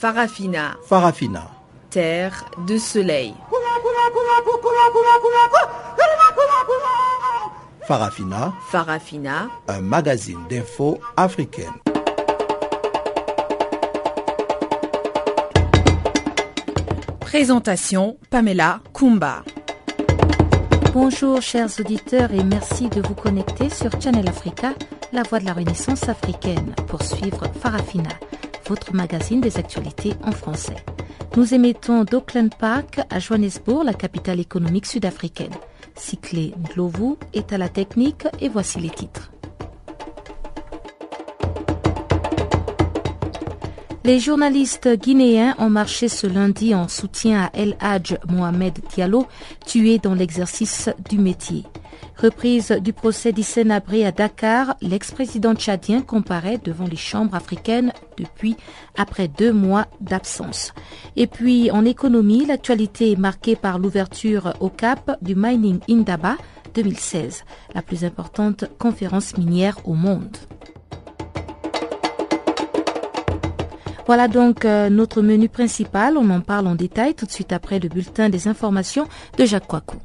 Farafina. Farafina. Terre de soleil. Farafina. Farafina. Un magazine d'infos africaine. Présentation Pamela Kumba. Bonjour chers auditeurs et merci de vous connecter sur Channel Africa, la voix de la Renaissance africaine, pour suivre Farafina, votre magazine des actualités en français. Nous émettons d'Auckland Park à Johannesburg, la capitale économique sud-africaine. Cyclé Ndlovu est à la technique et voici les titres. Les journalistes guinéens ont marché ce lundi en soutien à El Hadj Mohamed Diallo, tué dans l'exercice du métier. Reprise du procès d'Hissène Abré à Dakar, l'ex-président tchadien comparaît devant les chambres africaines depuis après deux mois d'absence. Et puis en économie, l'actualité est marquée par l'ouverture au Cap du Mining Indaba 2016, la plus importante conférence minière au monde. Voilà donc euh, notre menu principal. On en parle en détail tout de suite après le bulletin des informations de Jacques Coicou.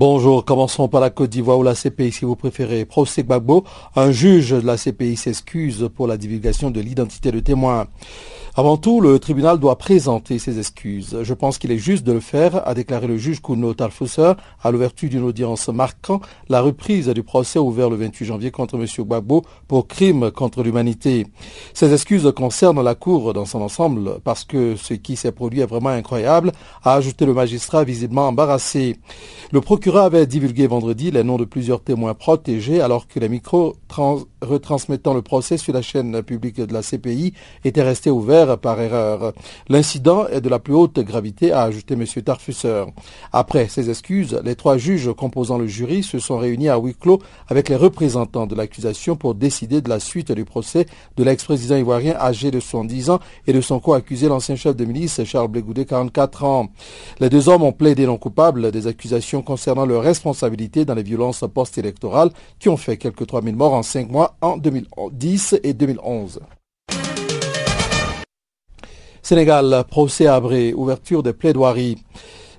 Bonjour, commençons par la Côte d'Ivoire ou la CPI si vous préférez. Procès Gbagbo, un juge de la CPI s'excuse pour la divulgation de l'identité de témoins. Avant tout, le tribunal doit présenter ses excuses. Je pense qu'il est juste de le faire, a déclaré le juge Kuno Talfousser à l'ouverture d'une audience marquant la reprise du procès ouvert le 28 janvier contre M. Gbagbo pour crime contre l'humanité. Ces excuses concernent la Cour dans son ensemble parce que ce qui s'est produit est vraiment incroyable, a ajouté le magistrat visiblement embarrassé. Le procureur avait divulgué vendredi les noms de plusieurs témoins protégés alors que les micros retransmettant le procès sur la chaîne publique de la CPI étaient restés ouverts par erreur. L'incident est de la plus haute gravité, a ajouté M. Tarfusser. Après ces excuses, les trois juges composant le jury se sont réunis à huis clos avec les représentants de l'accusation pour décider de la suite du procès de l'ex-président ivoirien âgé de 70 ans et de son co-accusé, l'ancien chef de milice Charles Blégoudet, 44 ans. Les deux hommes ont plaidé non coupables des accusations concernant leur responsabilité dans les violences post-électorales qui ont fait quelques 3000 morts en cinq mois en 2010 et 2011. Sénégal, procès Abré, ouverture des plaidoiries.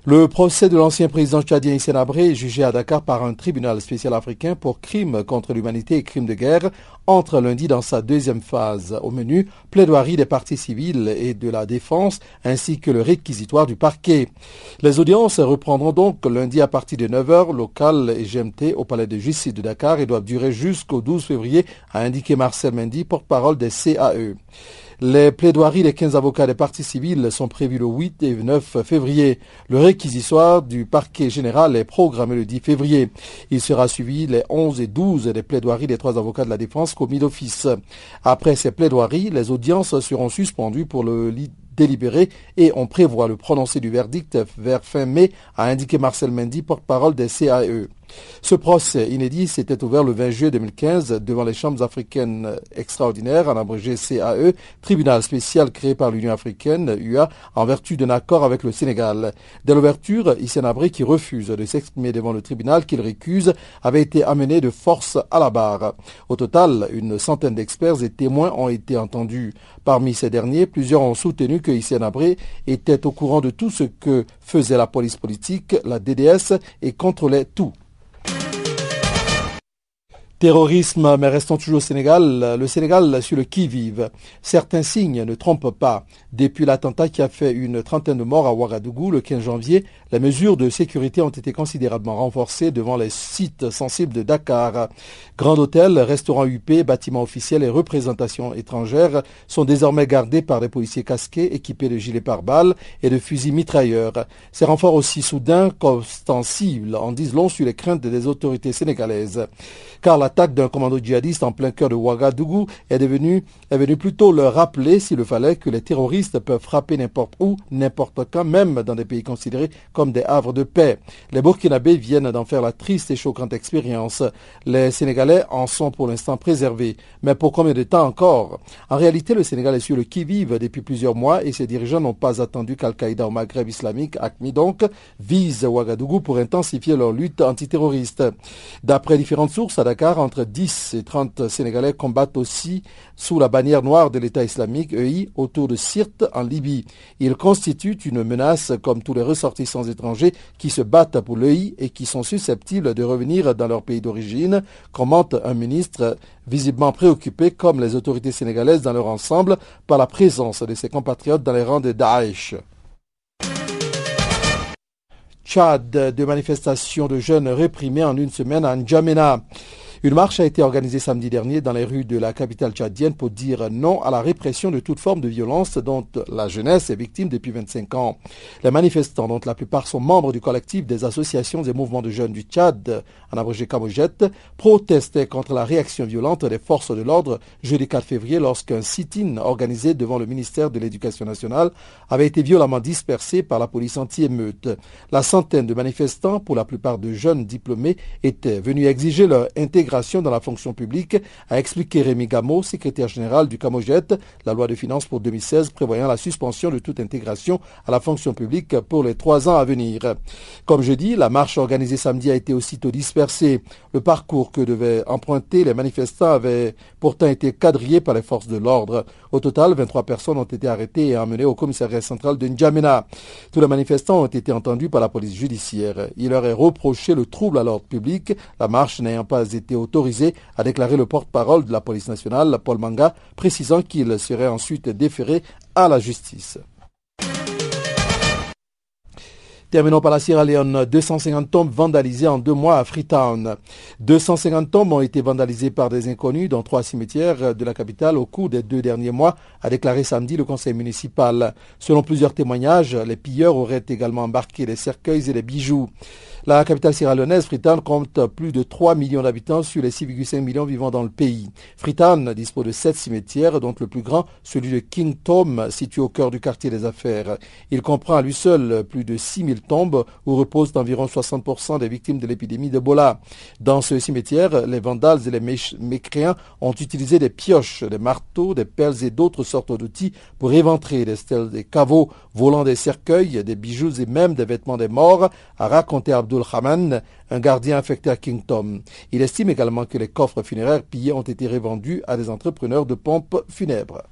Le procès de l'ancien président tchadien Hissène Abré jugé à Dakar par un tribunal spécial africain pour crimes contre l'humanité et crimes de guerre entre lundi dans sa deuxième phase. Au menu, plaidoirie des parties civiles et de la défense ainsi que le réquisitoire du parquet. Les audiences reprendront donc lundi à partir de 9h local et GMT au palais de justice de Dakar et doivent durer jusqu'au 12 février, a indiqué Marcel Mendy, porte-parole des CAE. Les plaidoiries des 15 avocats des parties civiles sont prévues le 8 et 9 février. Le réquisitoire du parquet général est programmé le 10 février. Il sera suivi les 11 et 12 des plaidoiries des trois avocats de la défense commis d'office. Après ces plaidoiries, les audiences seront suspendues pour le délibéré et on prévoit le prononcé du verdict vers fin mai, a indiqué Marcel Mendy, porte-parole des CAE. Ce procès inédit s'était ouvert le 20 juillet 2015 devant les chambres africaines extraordinaires, en abrégé CAE, tribunal spécial créé par l'Union africaine, UA, en vertu d'un accord avec le Sénégal. Dès l'ouverture, Hissène Abré, qui refuse de s'exprimer devant le tribunal qu'il récuse, avait été amené de force à la barre. Au total, une centaine d'experts et témoins ont été entendus. Parmi ces derniers, plusieurs ont soutenu que Hissène Abré était au courant de tout ce que faisait la police politique, la DDS, et contrôlait tout. Terrorisme, mais restons toujours au Sénégal. Le Sénégal sur le qui-vive. Certains signes ne trompent pas. Depuis l'attentat qui a fait une trentaine de morts à Ouagadougou le 15 janvier, les mesures de sécurité ont été considérablement renforcées devant les sites sensibles de Dakar. Grand hôtel, restaurant UP, bâtiments officiels et représentations étrangères sont désormais gardés par des policiers casqués équipés de gilets pare-balles et de fusils mitrailleurs. Ces renforts aussi soudains qu'ostensibles en disent long sur les craintes des autorités sénégalaises. L'attaque d'un commando djihadiste en plein cœur de Ouagadougou est devenue est venue plutôt leur rappeler, s'il le fallait, que les terroristes peuvent frapper n'importe où, n'importe quand, même dans des pays considérés comme des havres de paix. Les Burkinabés viennent d'en faire la triste et choquante expérience. Les Sénégalais en sont pour l'instant préservés. Mais pour combien de temps encore? En réalité, le Sénégal est sur le qui-vive depuis plusieurs mois et ses dirigeants n'ont pas attendu qu'Al-Qaïda au Maghreb islamique, ACMI donc, vise Ouagadougou pour intensifier leur lutte antiterroriste. D'après différentes sources à Dakar, entre 10 et 30 Sénégalais combattent aussi sous la bannière noire de l'État islamique, EI, autour de Sirte en Libye. Ils constituent une menace comme tous les ressortissants étrangers qui se battent pour l'EI et qui sont susceptibles de revenir dans leur pays d'origine, commente un ministre visiblement préoccupé, comme les autorités sénégalaises dans leur ensemble, par la présence de ses compatriotes dans les rangs de Daesh. Tchad, de manifestations de jeunes réprimés en une semaine à N'Djamena. Une marche a été organisée samedi dernier dans les rues de la capitale tchadienne pour dire non à la répression de toute forme de violence dont la jeunesse est victime depuis 25 ans. Les manifestants, dont la plupart sont membres du collectif des associations et mouvements de jeunes du Tchad, en abrégé Kamojet, protestaient contre la réaction violente des forces de l'ordre jeudi 4 février lorsqu'un sit-in organisé devant le ministère de l'Éducation nationale avait été violemment dispersé par la police anti-émeute. La centaine de manifestants, pour la plupart de jeunes diplômés, étaient venus exiger leur intégration dans la fonction publique, a expliqué Rémi Gameau, secrétaire général du Camojet, la loi de finances pour 2016 prévoyant la suspension de toute intégration à la fonction publique pour les trois ans à venir. Comme je dis, la marche organisée samedi a été aussitôt dispersée. Le parcours que devaient emprunter les manifestants avait pourtant été quadrillé par les forces de l'ordre. Au total, 23 personnes ont été arrêtées et emmenées au commissariat central de N'Djamena. Tous les manifestants ont été entendus par la police judiciaire. Il leur est reproché le trouble à l'ordre public, la marche n'ayant pas été autorisé, a déclaré le porte-parole de la police nationale, Paul Manga, précisant qu'il serait ensuite déféré à la justice. Terminons par la Sierra Leone. 250 tombes vandalisées en deux mois à Freetown. 250 tombes ont été vandalisées par des inconnus dans trois cimetières de la capitale au cours des deux derniers mois, a déclaré samedi le conseil municipal. Selon plusieurs témoignages, les pilleurs auraient également embarqué des cercueils et des bijoux. La capitale sierra-leonaise, Freetown, compte plus de 3 millions d'habitants sur les 6,5 millions vivant dans le pays. Freetown dispose de sept cimetières, dont le plus grand, celui de King Tom, situé au cœur du quartier des affaires. Il comprend à lui seul plus de 6 000 tombes où reposent environ 60% des victimes de l'épidémie d'Ebola. Dans ce cimetière, les vandales et les mécréants ont utilisé des pioches, des marteaux, des pelles et d'autres sortes d'outils pour éventrer des stèles des caveaux, volant des cercueils, des bijoux et même des vêtements des morts, a raconté Un gardien affecté à Kingdom. Il estime également que les coffres funéraires pillés ont été revendus à des entrepreneurs de pompes funèbres.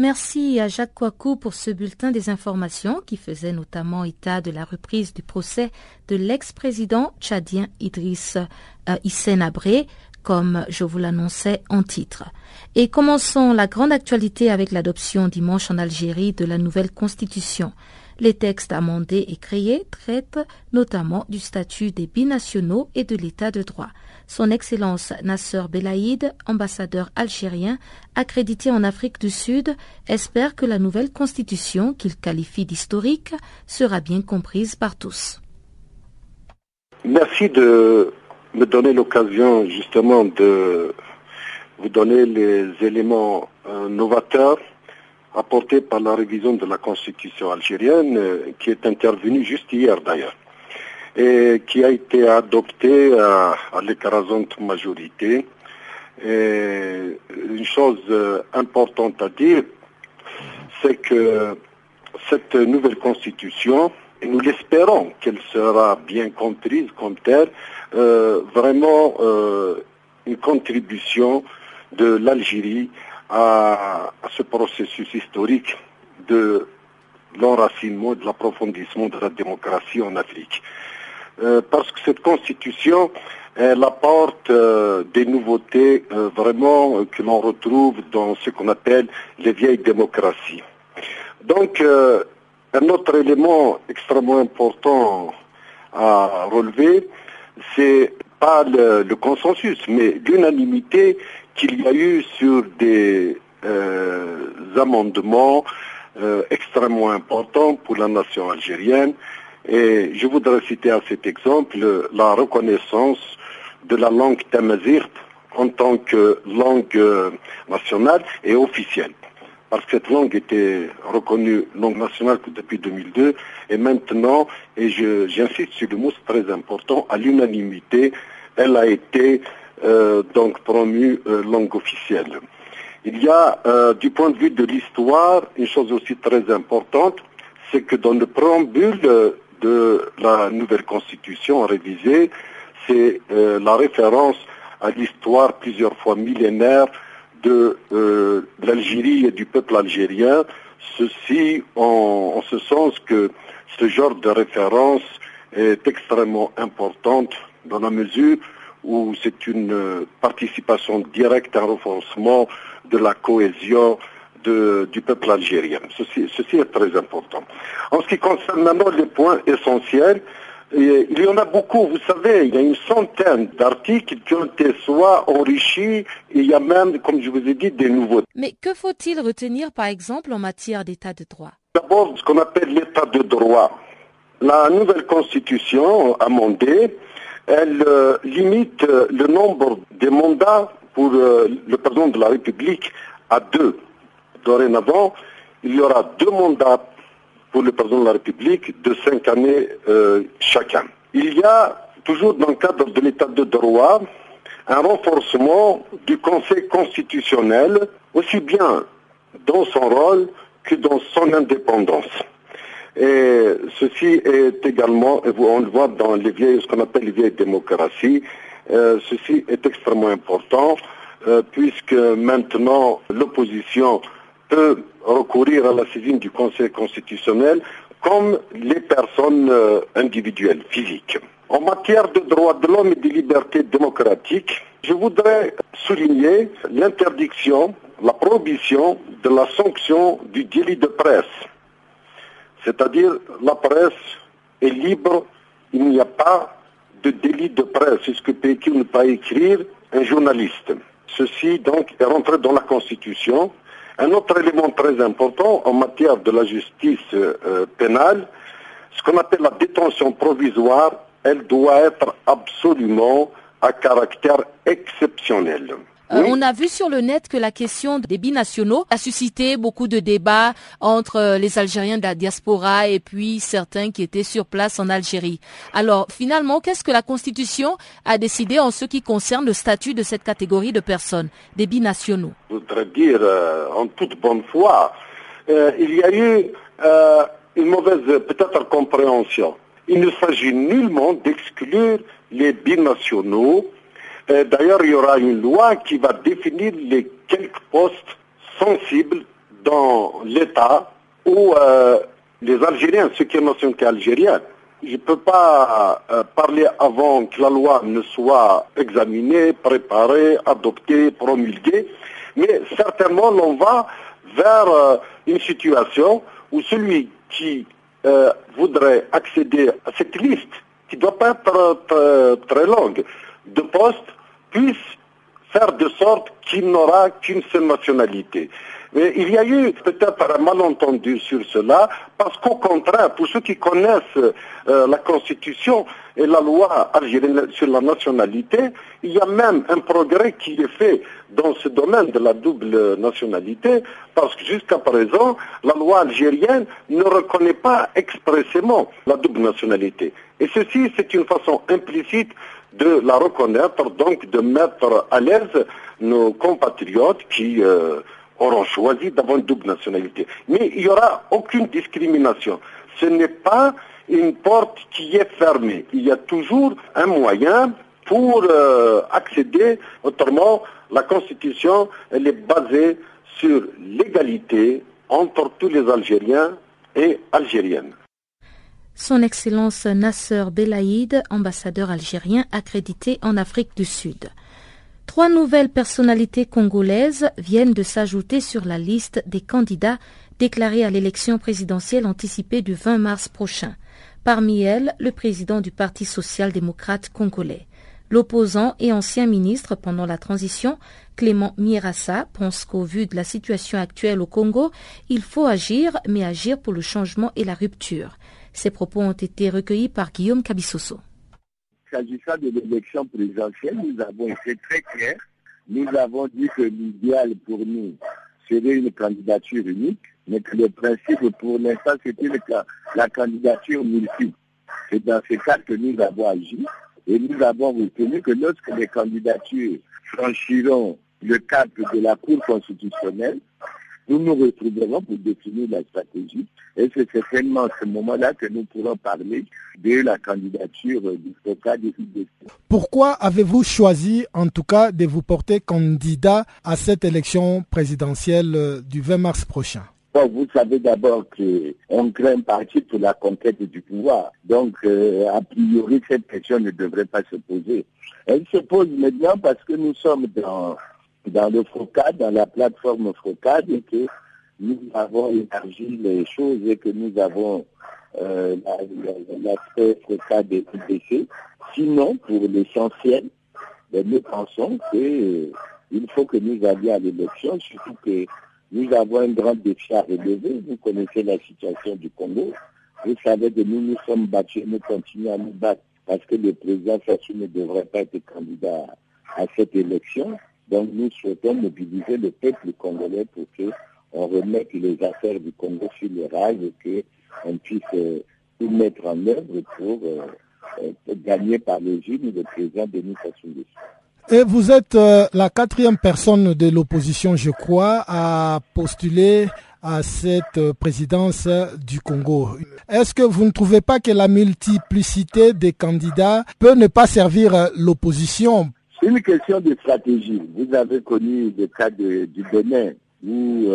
Merci à Jacques Kouakou pour ce bulletin des informations qui faisait notamment état de la reprise du procès de l'ex-président tchadien Idriss Hissène Abré, comme je vous l'annonçais en titre. Et commençons la grande actualité avec l'adoption dimanche en Algérie de la nouvelle constitution. Les textes amendés et créés traitent notamment du statut des binationaux et de l'état de droit. Son Excellence Nasser Belaïd, ambassadeur algérien accrédité en Afrique du Sud, espère que la nouvelle constitution, qu'il qualifie d'historique, sera bien comprise par tous. Merci de me donner l'occasion justement de vous donner les éléments euh, novateurs apportés par la révision de la constitution algérienne euh, qui est intervenue juste hier d'ailleurs et qui a été adopté à, l'écrasante majorité. Et une chose euh, importante à dire, c'est que cette nouvelle constitution, nous l'espérons qu'elle sera bien comprise comme telle, vraiment euh, une contribution de l'Algérie à, à, ce processus historique de l'enracinement, de l'approfondissement de la démocratie en Afrique. Euh, parce que cette constitution, elle apporte euh, des nouveautés euh, vraiment que l'on retrouve dans ce qu'on appelle les vieilles démocraties. Donc, un autre élément extrêmement important à relever, c'est pas le, consensus, mais l'unanimité qu'il y a eu sur des amendements extrêmement importants pour la nation algérienne. Et je voudrais citer à cet exemple la reconnaissance de la langue tamazirt en tant que langue nationale et officielle parce que cette langue était reconnue langue nationale depuis 2002 et maintenant, et j'insiste sur le mot, très important, à l'unanimité, elle a été euh, donc promue euh, langue officielle. Il y a, euh, du point de vue de l'histoire, une chose aussi très importante, c'est que dans le préambule de la nouvelle constitution révisée, c'est la référence à l'histoire plusieurs fois millénaire de euh, l'Algérie et du peuple algérien, ceci en, ce sens que ce genre de référence est extrêmement importante dans la mesure où c'est une euh, participation directe à un renforcement de la cohésion du peuple algérien. Ceci, ceci est très important. En ce qui concerne maintenant les points essentiels, il y en a beaucoup, vous savez, il y a une centaine d'articles qui ont été soit enrichis, et il y a même, comme je vous ai dit, des nouveaux. Mais que faut-il retenir, par exemple, en matière d'état de droit? D'abord, ce qu'on appelle l'état de droit. La nouvelle constitution amendée, elle euh, limite euh, le nombre de mandats pour euh, le président de la République à deux. Dorénavant, il y aura deux mandats pour le président de la République de cinq années chacun. Il y a toujours dans le cadre de l'état de droit un renforcement du Conseil constitutionnel, aussi bien dans son rôle que dans son indépendance. Et ceci est également, on le voit dans les vieilles, ce qu'on appelle les vieilles démocraties, euh, ceci est extrêmement important, euh, puisque maintenant l'opposition peut recourir à la saisine du Conseil constitutionnel comme les personnes euh, individuelles, physiques. En matière de droits de l'homme et de libertés démocratiques, je voudrais souligner l'interdiction, la prohibition de la sanction du délit de presse. C'est-à-dire la presse est libre, il n'y a pas de délit de presse. Ce que peut ne pas écrire un journaliste. Ceci donc est rentré dans la Constitution un autre élément très important en matière de la justice euh, pénale, ce qu'on appelle la détention provisoire, elle doit être absolument à caractère exceptionnel. Euh, on a vu sur le net que la question des binationaux a suscité beaucoup de débats entre euh, les Algériens de la diaspora et puis certains qui étaient sur place en Algérie. Alors finalement, qu'est-ce que la Constitution a décidé en ce qui concerne le statut de cette catégorie de personnes, des binationaux? Je voudrais dire euh, en toute bonne foi, il y a eu une mauvaise peut-être compréhension. Il ne s'agit nullement d'exclure les binationaux d'ailleurs, il y aura une loi qui va définir les quelques postes sensibles dans l'État où euh, les Algériens, ceux qui ont nationalité algérienne, je ne peux pas euh, parler avant que la loi ne soit examinée, préparée, adoptée, promulguée, mais certainement l'on va vers une situation où celui qui voudrait accéder à cette liste, qui ne doit pas être très longue, de postes, puisse faire de sorte qu'il n'aura qu'une seule nationalité. Mais il y a eu peut-être un malentendu sur cela, parce qu'au contraire, pour ceux qui connaissent euh, la Constitution et la loi algérienne sur la nationalité, il y a même un progrès qui est fait dans ce domaine de la double nationalité, parce que jusqu'à présent, la loi algérienne ne reconnaît pas expressément la double nationalité. Et ceci, c'est une façon implicite de la reconnaître, donc de mettre à l'aise nos compatriotes qui euh, auront choisi d'avoir une double nationalité. Mais il n'y aura aucune discrimination. Ce n'est pas une porte qui est fermée. Il y a toujours un moyen pour euh, accéder. Autrement, la Constitution, elle est basée sur l'égalité entre tous les Algériens et Algériennes. Son Excellence Nasser Belaïd, ambassadeur algérien accrédité en Afrique du Sud. Trois nouvelles personnalités congolaises viennent de s'ajouter sur la liste des candidats déclarés à l'élection présidentielle anticipée du 20 mars prochain. Parmi elles, le président du Parti social-démocrate congolais. L'opposant et ancien ministre pendant la transition, Clément Mirassa, pense qu'au vu de la situation actuelle au Congo, il faut agir, mais agir pour le changement et la rupture. Ces propos ont été recueillis par Guillaume Cabissoso. S'agissant de l'élection présidentielle, nous avons été très clairs. Nous avons dit que l'idéal pour nous serait une candidature unique, mais que le principe pour l'instant c'était la candidature multiple. C'est dans ce cas que nous avons agi et nous avons retenu que lorsque les candidatures franchiront le cap de la Cour constitutionnelle, nous nous retrouverons pour définir la stratégie. Et c'est certainement à ce moment-là que nous pourrons parler de la candidature du FOCA des Pourquoi avez-vous choisi, en tout cas, de vous porter candidat à cette élection présidentielle du 20 mars prochain? Vous savez d'abord qu'on crée un parti pour la conquête du pouvoir. Donc, euh, a priori, cette question ne devrait pas se poser. Elle se pose maintenant parce que nous sommes dans, dans le FOCAD, dans la plateforme FOCAD, et que nous avons élargi les choses et que nous avons euh, l'aspect FOCAD et IBC. Sinon, pour l'essentiel, ben, nous pensons qu'il euh, faut que nous allions à l'élection, surtout que nous avons un grand défi à relever. Vous connaissez la situation du Congo. Vous savez que nous nous sommes battus nous continuons à nous battre parce que le président Sassou ne devrait pas être candidat à cette élection. Donc nous souhaitons mobiliser le peuple congolais pour qu'on remette les affaires du Congo sur le rail et qu'on puisse euh, tout mettre en œuvre pour euh, euh, gagner par les urnes le président Denis Sassou. Et vous êtes la quatrième personne de l'opposition, je crois, à postuler à cette présidence du Congo. Est-ce que vous ne trouvez pas que la multiplicité des candidats peut ne pas servir l'opposition C'est une question de stratégie. Vous avez connu le cas du Bénin où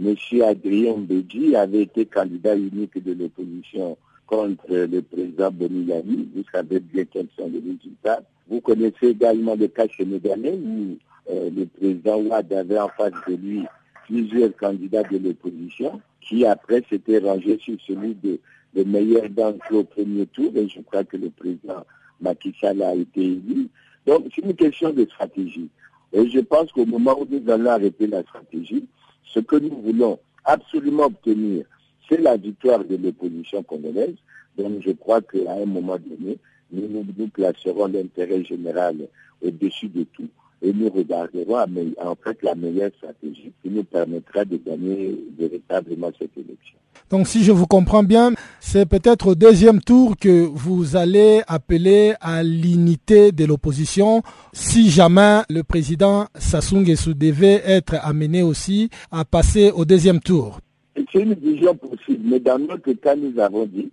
M. Adrien Bédi avait été candidat unique de l'opposition contre le président Bonilani. Vous savez bien quels sont les résultats. Vous connaissez également le cas sénégalais où euh, le président Ouad avait en face de lui plusieurs candidats de l'opposition qui après s'étaient rangés sur celui de, de meilleur d'entre au premier tour et je crois que le président Macky Sall a été élu. Donc c'est une question de stratégie. Et je pense qu'au moment où nous allons arrêter la stratégie, ce que nous voulons absolument obtenir, c'est la victoire de l'opposition congolaise. Donc je crois qu'à un moment donné, nous, nous, placerons l'intérêt général au-dessus de tout. Et nous regarderons en fait la meilleure stratégie qui nous permettra de gagner véritablement cette élection. Donc si je vous comprends bien, c'est peut-être au deuxième tour que vous allez appeler à l'unité de l'opposition si jamais le président Sassou Nguesso devait être amené aussi à passer au deuxième tour. C'est une vision possible, mais dans notre cas, nous avons dit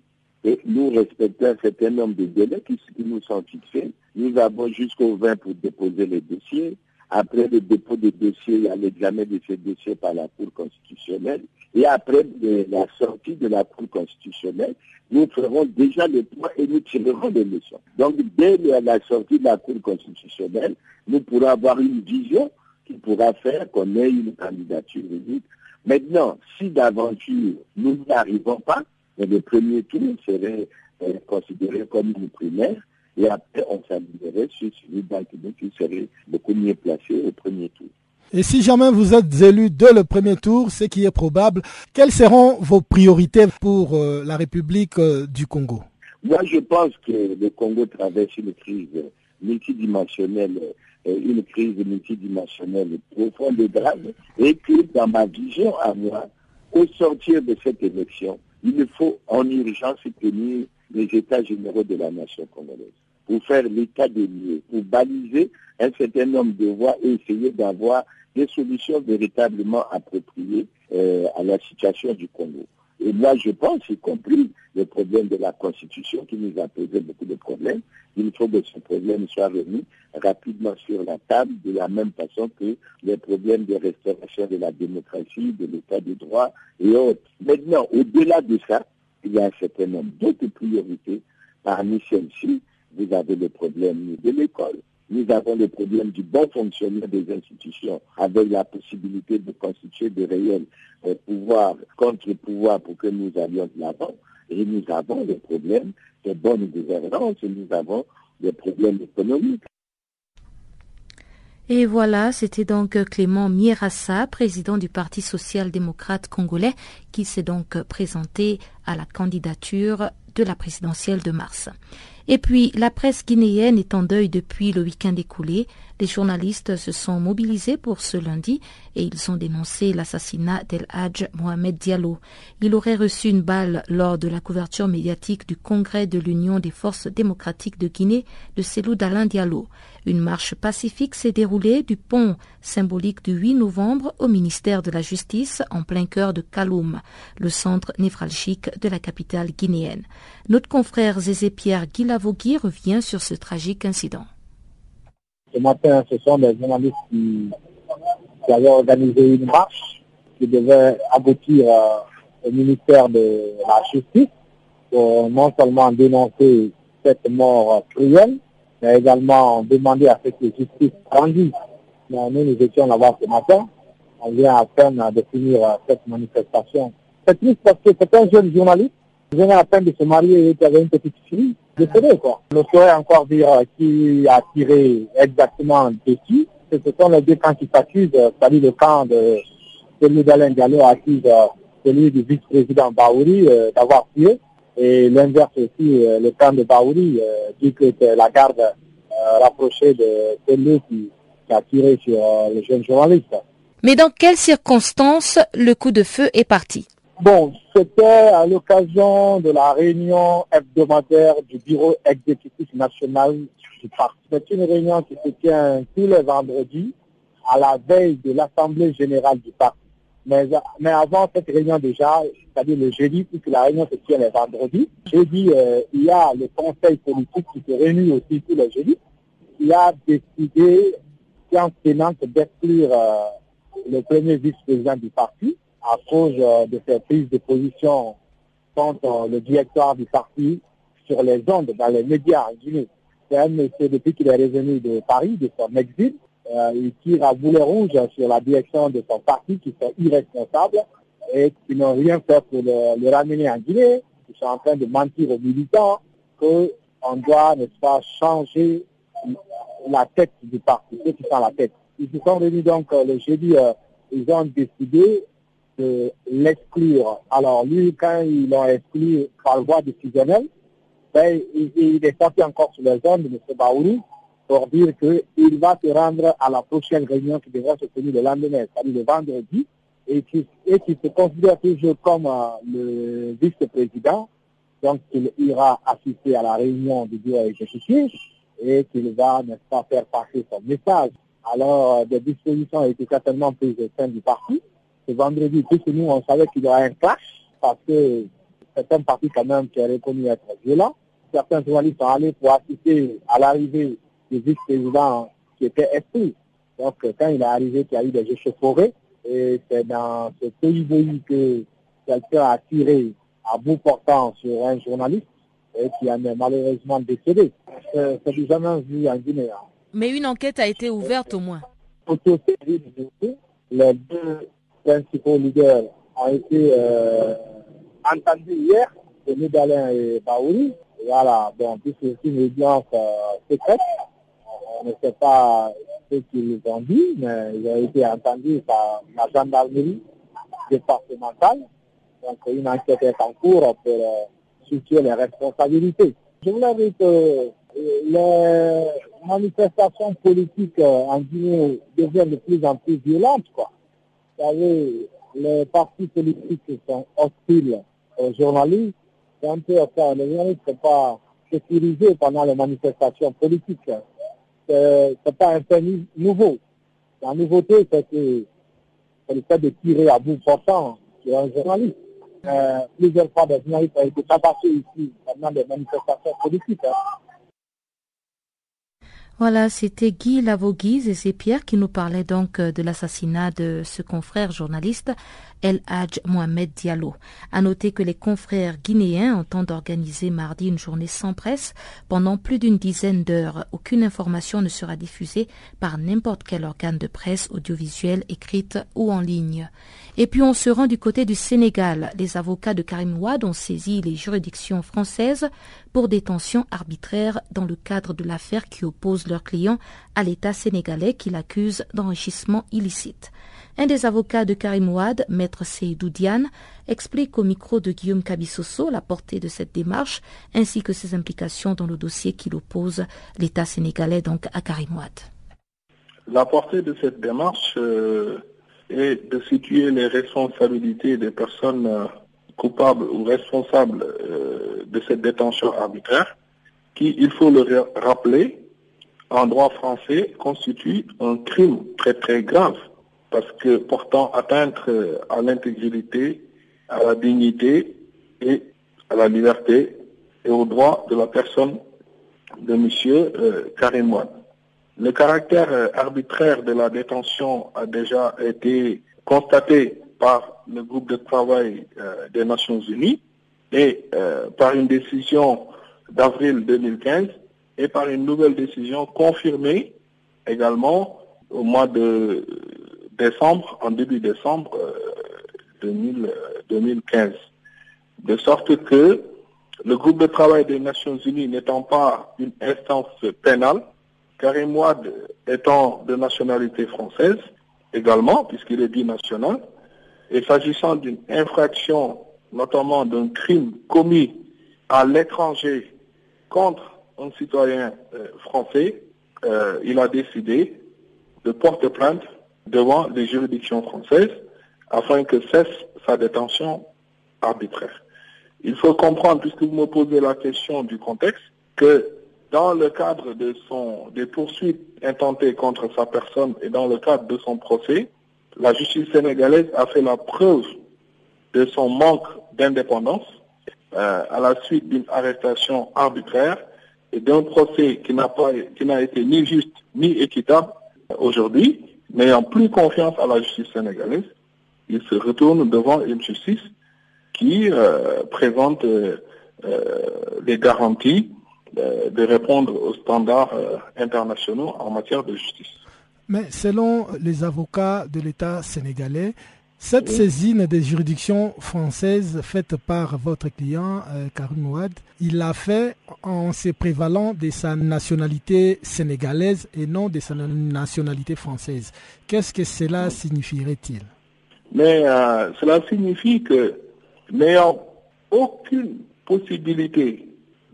que nous respectons un certain nombre de délais qui, nous sont fixés. Nous avons jusqu'au 20 pour déposer les dossiers. Après le dépôt des dossiers, il y a l'examen de ces dossiers par la Cour constitutionnelle. Et après la sortie de la Cour constitutionnelle, nous ferons déjà le point et nous tirerons des leçons. Donc, dès la sortie de la Cour constitutionnelle, nous pourrons avoir une vision qui pourra faire qu'on ait une candidature unique Maintenant, si d'aventure nous n'y arrivons pas, le premier tour serait euh, considéré comme une primaire et après on s'alignerait sur celui d'Altino qui serait beaucoup mieux placé au premier tour. Et si jamais vous êtes élu dès le premier tour, ce qui est probable, quelles seront vos priorités pour euh, la République euh, du Congo? Moi, je pense que le Congo traverse une crise multidimensionnelle une crise multidimensionnelle profonde et grave, et que dans ma vision à moi, au sortir de cette élection, il faut en urgence tenir les états généraux de la nation congolaise pour faire l'état des lieux, pour baliser un certain nombre de voies et essayer d'avoir des solutions véritablement appropriées euh, à la situation du Congo. Et moi, je pense, y compris le problème de la Constitution qui nous a posé beaucoup de problèmes, il faut que ce problème soit remis rapidement sur la table, de la même façon que les problèmes de restauration de la démocratie, de l'état de droit et autres. Maintenant, au-delà de ça, il y a un certain nombre d'autres priorités. Parmi celles-ci, vous avez le problème de l'école. Nous avons le problème du bon fonctionnement des institutions avec la possibilité de constituer de réels euh, pouvoirs, contre-pouvoirs pour que nous allions de l'avant. Et nous avons le problème de bonne gouvernance et nous avons des problèmes économiques. Et voilà, c'était donc Clément Mierassa, président du Parti social-démocrate congolais, qui s'est donc présenté à la candidature de la présidentielle de mars. Et puis, la presse guinéenne est en deuil depuis le week-end écoulé. Les journalistes se sont mobilisés pour ce lundi et ils ont dénoncé l'assassinat d'El Hadj Mohamed Diallo. Il aurait reçu une balle lors de la couverture médiatique du congrès de l'Union des forces démocratiques de Guinée de Célou d'Alain Diallo. Une marche pacifique s'est déroulée du pont symbolique du 8 novembre au ministère de la Justice en plein cœur de Kaloum, le centre névralgique de la capitale guinéenne. Notre confrère Zézé Pierre Guilavogui revient sur ce tragique incident. Ce matin, ce sont des journalistes qui, avaient organisé une marche qui devait aboutir euh, au ministère de la Justice pour non seulement dénoncer cette mort cruelle, mais également demandé à ce que justice rendue. nous, nous étions là-bas ce matin. On vient à peine de finir euh, cette manifestation. C'est triste parce que c'est un jeune journaliste. Venait à peine de se marier et une petite fille. Décédée, quoi. Je ne saurais encore dire euh, qui a tiré exactement dessus. Ce sont les deux camps qui s'accusent, euh, c'est-à-dire le camp de celui d'Alain Diallo accuse celui du vice-président Baouri d'avoir tué. Et l'inverse aussi, le camp de Baouri dit que c'est la garde euh, rapprochée de celui qui, a tiré sur euh, le jeune journaliste. Mais dans quelles circonstances le coup de feu est parti? Bon, c'était à l'occasion de la réunion hebdomadaire du bureau exécutif national du parti. C'est une réunion qui se tient tous les vendredis à la veille de l'Assemblée générale du parti. Mais, mais avant cette réunion déjà, c'est-à-dire le jeudi, puisque la réunion se tient les vendredis, jeudi, euh, il y a le conseil politique qui se réunit aussi tous les jeudis. Il a décidé, en tenante, d'exclure euh, le premier vice-président du parti à cause euh, de ses prises de position contre le directeur du parti sur les ondes dans les médias en Guinée. C'est un monsieur, depuis qu'il est revenu de Paris, de son exil, euh, il tire à boulet rouge sur la direction de son parti qui sont irresponsables et qui n'ont rien fait pour le, ramener en Guinée, qui sont en train de mentir aux militants qu'on doit, n'est-ce pas, changer la tête du parti, ceux qui sont la tête. Ils se sont réunis donc euh, le jeudi, euh, ils ont décidé l'exclure. Alors lui, quand ils l'ont exclu par voie décisionnelle, ben, il, est sorti encore sur les zones de M. Baouri pour dire qu'il va se rendre à la prochaine réunion qui devra se tenir le lendemain, c'est-à-dire le vendredi, et qui, et qui se considère toujours comme euh, le vice-président. Donc, il ira assister à la réunion du bureau exécutif et qu'il va, n'est-ce pas, faire passer son message. Alors, des dispositions ont été certainement prises au sein du parti. Ce vendredi, puisque nous, on savait qu'il y aurait un clash, parce que c'est un parti quand même qui est reconnu être violent. Certains journalistes sont allés pour assister à l'arrivée du vice-président qui était esprit. Donc, quand il est arrivé, il y a eu des échauffourées, et c'est dans ce pays que quelqu'un a tiré à bout portant sur un journaliste et qui en est malheureusement décédé. C'est du jamais vu en Guinée. Hein. Mais une enquête a été ouverte au moins. Les deux principaux leaders ont été euh, entendus hier, Sénégalais et Baouri. Voilà, donc c'est une audience euh, secrète on ne sait pas ce qu'ils ont dit, mais ils ont été entendus par la gendarmerie départementale. Donc une enquête est en cours pour euh, les responsabilités. Je voulais dire que euh, les manifestations politiques en Guinée deviennent de plus en plus violentes. Quoi. Vous savez, les partis politiques sont hostiles aux journalistes. C'est un peu ça. Les journalistes ne sont pas sécurisés pendant les manifestations politiques c'est pas un fait nouveau. La nouveauté, c'est que le fait de tirer à bout portant sur un journaliste. Euh, plusieurs fois, des journalistes ont été tabassés ici pendant des manifestations politiques. Hein. Voilà, c'était Guy Lavoguise et c'est Pierre qui nous parlait donc de l'assassinat de ce confrère journaliste El Hadj Mohamed Diallo. À noter que les confrères guinéens entendent organiser mardi une journée sans presse pendant plus d'une dizaine d'heures. Aucune information ne sera diffusée par n'importe quel organe de presse audiovisuelle, écrite ou en ligne. Et puis on se rend du côté du Sénégal. Les avocats de Karim Ouad ont saisi les juridictions françaises pour détention arbitraire dans le cadre de l'affaire qui oppose leurs clients à l'État sénégalais qui l'accuse d'enrichissement illicite. Un des avocats de Karim Ouad, maître Seydou Diane, explique au micro de Guillaume Cabissoso la portée de cette démarche ainsi que ses implications dans le dossier qui oppose l'État sénégalais donc à Karim Ouad. La portée de cette démarche euh, et de situer les responsabilités des personnes euh, coupables ou responsables euh, de cette détention arbitraire, qui, il faut le rappeler, en droit français, constitue un crime très très grave, parce que portant atteinte euh, à l'intégrité, à la dignité et à la liberté et aux droits de la personne de M. Karim Ouad. Le caractère euh, arbitraire de la détention a déjà été constaté par le groupe de travail euh, des Nations Unies et euh, par une décision d'avril 2015 et par une nouvelle décision confirmée également au mois de décembre, en début décembre 2015. De sorte que le groupe de travail des Nations Unies n'étant pas une instance pénale, Karim Ouad étant de nationalité française également, puisqu'il est binational, et s'agissant d'une infraction, notamment d'un crime commis à l'étranger contre un citoyen euh, français, euh, il a décidé de porter plainte devant les juridictions françaises afin que cesse sa détention arbitraire. Il faut comprendre, puisque vous me posez la question du contexte, que dans le cadre de son, des poursuites intentées contre sa personne et dans le cadre de son procès, la justice sénégalaise a fait la preuve de son manque d'indépendance euh, à la suite d'une arrestation arbitraire et d'un procès qui n'a pas, qui n'a été ni juste ni équitable aujourd'hui, n'ayant plus confiance à la justice sénégalaise, il se retourne devant une justice qui euh, présente euh, les garanties de, répondre aux standards euh, internationaux en matière de justice. Mais selon les avocats de l'État sénégalais, cette saisine des juridictions françaises faite par votre client, euh, Karim Ouad, il l'a fait en se prévalant de sa nationalité sénégalaise et non de sa nationalité française. Qu'est-ce que cela signifierait-il? Mais euh, cela signifie que n'ayant aucune possibilité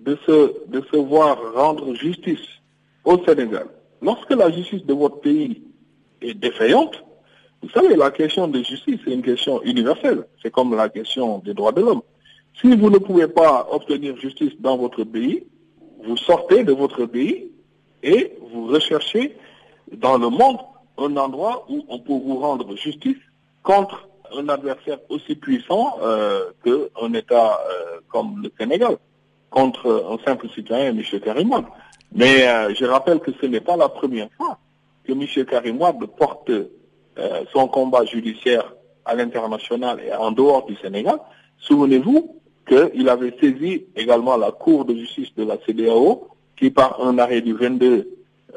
de se, de se voir rendre justice au Sénégal. Lorsque la justice de votre pays est défaillante, vous savez, la question de justice, c'est une question universelle. C'est comme la question des droits de l'homme. Si vous ne pouvez pas obtenir justice dans votre pays, vous sortez de votre pays et vous recherchez dans le monde un endroit où on peut vous rendre justice contre un adversaire aussi puissant euh, qu'un État euh, comme le Sénégal contre un simple citoyen, M. Karimouad. Mais euh, je rappelle que ce n'est pas la première fois que M. Karimouad porte euh, son combat judiciaire à l'international et en dehors du Sénégal. Souvenez-vous qu'il avait saisi également la Cour de justice de la CDAO qui, par un arrêt du 22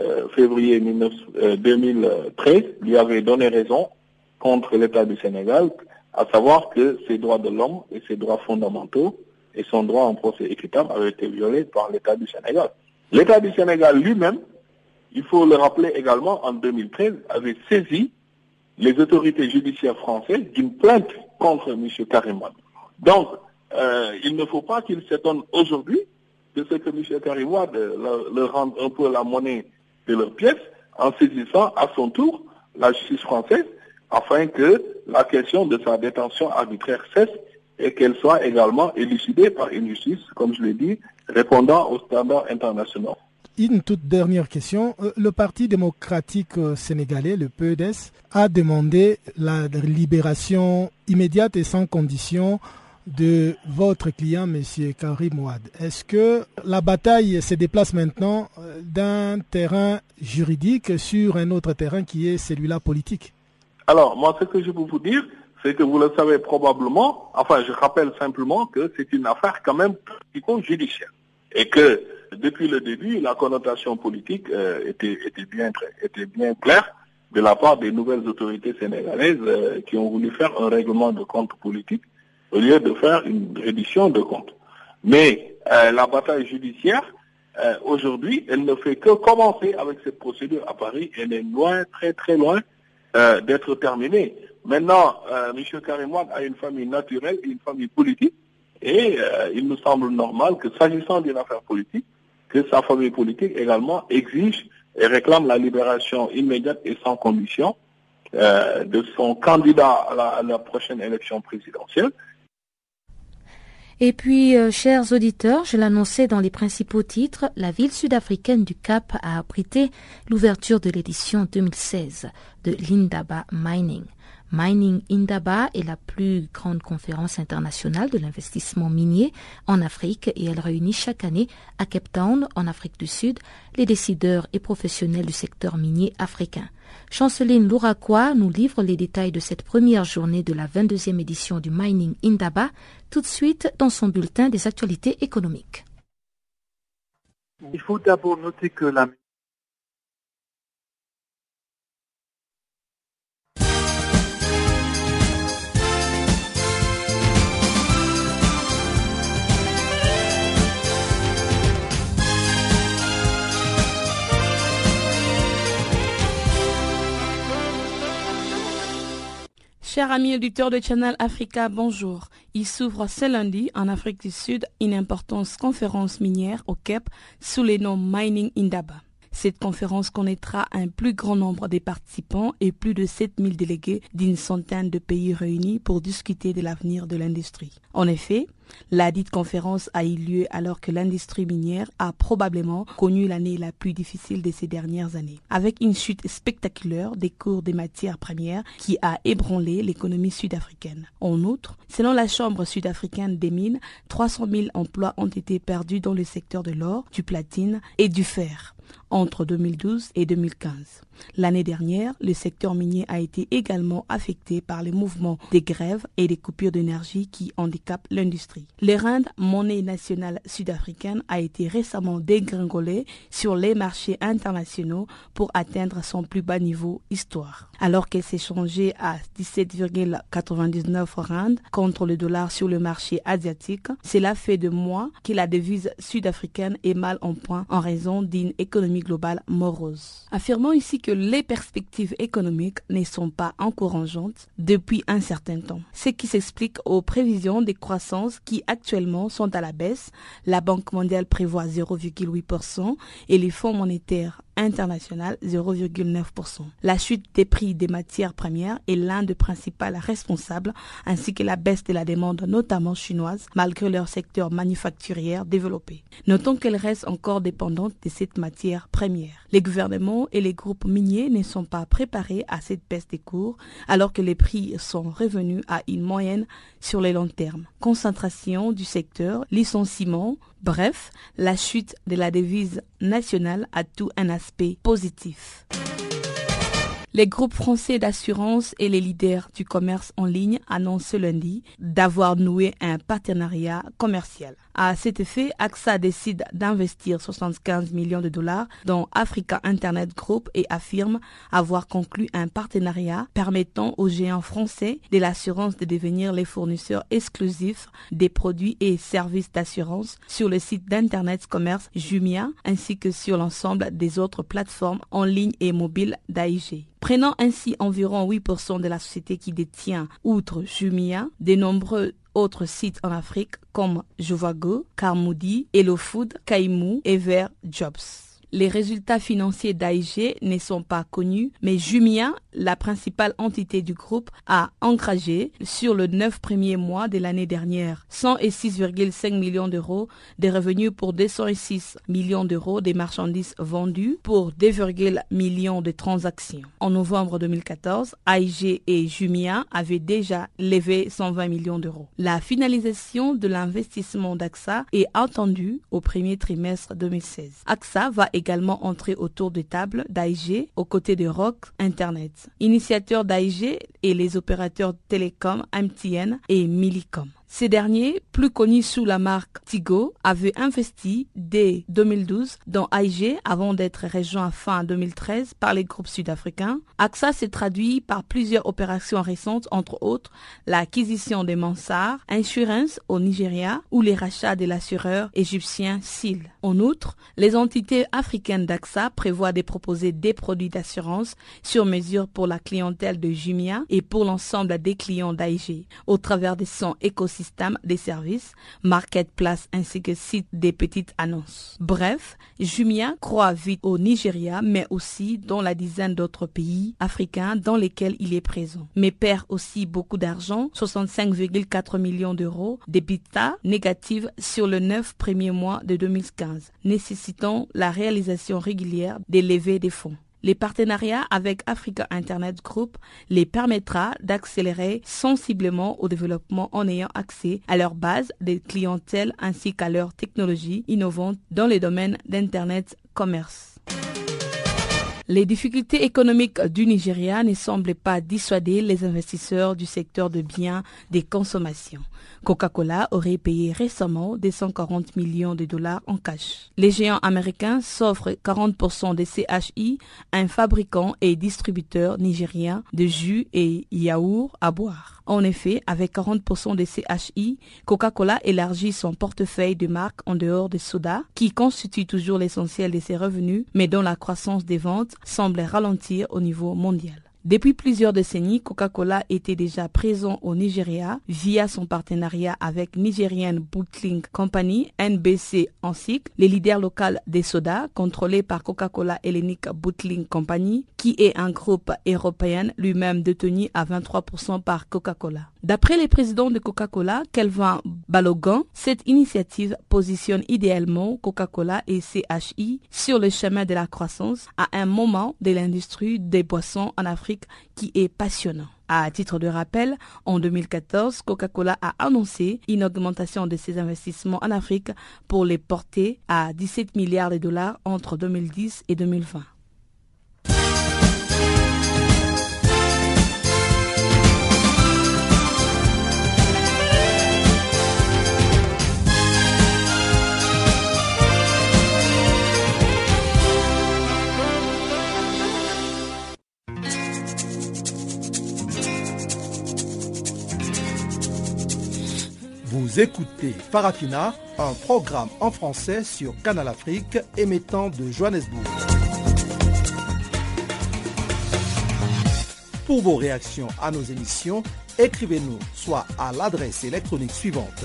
euh, février 2013, lui avait donné raison contre l'État du Sénégal, à savoir que ses droits de l'homme et ses droits fondamentaux et son droit en procès équitable avait été violé par l'État du Sénégal. L'État du Sénégal lui-même, il faut le rappeler également, en 2013, avait saisi les autorités judiciaires françaises d'une plainte contre M. Karimouad. Donc, euh, il ne faut pas qu'il s'étonne aujourd'hui de ce que M. Karimouad leur rende un peu la monnaie de leurs pièces en saisissant à son tour la justice française afin que la question de sa détention arbitraire cesse et qu'elle soit également élucidée par une justice, comme je l'ai dit, répondant aux standards internationaux. Une toute dernière question. Euh, le Parti démocratique euh, sénégalais, le PEDES, a demandé la libération immédiate et sans condition de votre client, M. Karim Ouad. Est-ce que la bataille se déplace maintenant euh, d'un terrain juridique sur un autre terrain qui est celui-là politique? Alors, moi, ce que je peux vous dire, c'est que vous le savez probablement, enfin je rappelle simplement que c'est une affaire quand même judiciaire. Et que depuis le début, la connotation politique euh, était, bien, claire de la part des nouvelles autorités sénégalaises euh, qui ont voulu faire un règlement de compte politique au lieu de faire une reddition de compte. Mais euh, la bataille judiciaire, aujourd'hui, elle ne fait que commencer avec cette procédure à Paris. Elle est loin, très très loin d'être terminée. Maintenant, M. Karimouad a une famille naturelle et une famille politique. Et il me semble normal que s'agissant d'une affaire politique, que sa famille politique également exige et réclame la libération immédiate et sans condition euh, de son candidat à la, prochaine élection présidentielle. Et puis, euh, chers auditeurs, je l'annonçais dans les principaux titres, la ville sud-africaine du Cap a abrité l'ouverture de l'édition 2016 de l'Indaba Mining. Mining Indaba est la plus grande conférence internationale de l'investissement minier en Afrique et elle réunit chaque année à Cape Town, en Afrique du Sud, les décideurs et professionnels du secteur minier africain. Chanceline Louraquois nous livre les détails de cette première journée de la 22e édition du Mining Indaba, tout de suite dans son bulletin des actualités économiques. Il faut d'abord noter que la Chers amis auditeurs de Channel Africa, bonjour. Il s'ouvre ce lundi en Afrique du Sud une importante conférence minière au Cap sous le nom Mining Indaba. Cette conférence connaîtra un plus grand nombre de participants et plus de 7000 délégués d'une centaine de pays réunis pour discuter de l'avenir de l'industrie. En effet, la dite conférence a eu lieu alors que l'industrie minière a probablement connu l'année la plus difficile de ces dernières années, avec une chute spectaculaire des cours des matières premières qui a ébranlé l'économie sud-africaine. En outre, selon la Chambre sud-africaine des mines, 300 000 emplois ont été perdus dans le secteur de l'or, du platine et du fer entre 2012 et 2015. L'année dernière, le secteur minier a été également affecté par les mouvements des grèves et des coupures d'énergie qui handicapent l'industrie. Le rand, monnaie nationale sud-africaine, a été récemment dégringolé sur les marchés internationaux pour atteindre son plus bas niveau histoire. Alors qu'elle s'est changée à 17,99 rand contre le dollar sur le marché asiatique, cela fait de mois que la devise sud-africaine est mal en point en raison d'une économie globale morose. Affirmons ici que les perspectives économiques ne sont pas encourageantes depuis un certain temps, ce qui s'explique aux prévisions des croissances qui actuellement sont à la baisse. La Banque mondiale prévoit 0,8% et les fonds monétaires international 0,9%. La chute des prix des matières premières est l'un des principaux responsables, ainsi que la baisse de la demande notamment chinoise, malgré leur secteur manufacturier développé. Notons qu'elle reste encore dépendante de cette matière première. Les gouvernements et les groupes miniers ne sont pas préparés à cette baisse des cours, alors que les prix sont revenus à une moyenne sur les longs termes. Concentration du secteur, licenciement, Bref, la chute de la devise nationale a tout un aspect positif. Les groupes français d'assurance et les leaders du commerce en ligne annoncent ce lundi d'avoir noué un partenariat commercial. À cet effet, AXA décide d'investir 75 millions de dollars dans Africa Internet Group et affirme avoir conclu un partenariat permettant aux géants français de l'assurance de devenir les fournisseurs exclusifs des produits et services d'assurance sur le site d'Internet commerce Jumia ainsi que sur l'ensemble des autres plateformes en ligne et mobiles d'AIG prenant ainsi environ 8% de la société qui détient, outre Jumia, de nombreux autres sites en Afrique comme Jovago, Carmoudi, HelloFood, Kaimu et Ver Jobs. Les résultats financiers d'AIG ne sont pas connus, mais Jumia, la principale entité du groupe, a engagé sur le neuf premiers mois de l'année dernière 106,5 millions d'euros de revenus pour 206 millions d'euros des marchandises vendues pour 2,1 millions de transactions. En novembre 2014, AIG et Jumia avaient déjà levé 120 millions d'euros. La finalisation de l'investissement d'AXA est attendue au premier trimestre 2016. AXA va entré autour de table d'AIG aux côtés de Rock Internet, initiateur d'AIG et les opérateurs télécom MTN et Millicom. Ces derniers, plus connus sous la marque Tigo, avaient investi dès 2012 dans AIG avant d'être rejoint fin 2013 par les groupes sud-africains. AXA s'est traduit par plusieurs opérations récentes, entre autres l'acquisition de Mansard Insurance au Nigeria ou les rachats de l'assureur égyptien SIL. En outre, les entités africaines d'AXA prévoient de proposer des produits d'assurance sur mesure pour la clientèle de Jumia et pour l'ensemble des clients d'AIG au travers de son écosystème des services, marketplace ainsi que site des petites annonces. Bref, Jumia croit vite au Nigeria, mais aussi dans la dizaine d'autres pays africains dans lesquels il est présent. Mais perd aussi beaucoup d'argent, 65,4 millions d'euros d'EBITDA négative sur le 9 premiers mois de 2015, nécessitant la réalisation régulière des levées des fonds. Les partenariats avec Africa Internet Group les permettra d'accélérer sensiblement au développement en ayant accès à leur base de clientèle ainsi qu'à leurs technologies innovantes dans les domaines d'Internet commerce. Les difficultés économiques du Nigeria ne semblent pas dissuader les investisseurs du secteur de biens des consommations. Coca-Cola aurait payé récemment des 140 millions de dollars en cash. Les géants américains s'offrent 40% des CHI, un fabricant et distributeur nigérien de jus et yaourts à boire. En effet, avec 40% des CHI, Coca-Cola élargit son portefeuille de marques en dehors des sodas, qui constituent toujours l'essentiel de ses revenus, mais dont la croissance des ventes semble ralentir au niveau mondial. Depuis plusieurs décennies, Coca-Cola était déjà présent au Nigeria via son partenariat avec Nigerian Bottling Company, NBC en cycle, les leaders local des sodas contrôlés par Coca-Cola Hellenic Bottling Company, qui est un groupe européen lui-même détenu à 23% par Coca-Cola. D'après les présidents de Coca-Cola, Kelvin Balogan, cette initiative positionne idéalement Coca-Cola et CHI sur le chemin de la croissance à un moment de l'industrie des boissons en Afrique qui est passionnant. À titre de rappel, en 2014, Coca-Cola a annoncé une augmentation de ses investissements en Afrique pour les porter à 17 milliards de dollars entre 2010 et 2020. Vous écoutez Farafina, un programme en français sur Canal Afrique émettant de Johannesburg. Pour vos réactions à nos émissions, écrivez-nous soit à l'adresse électronique suivante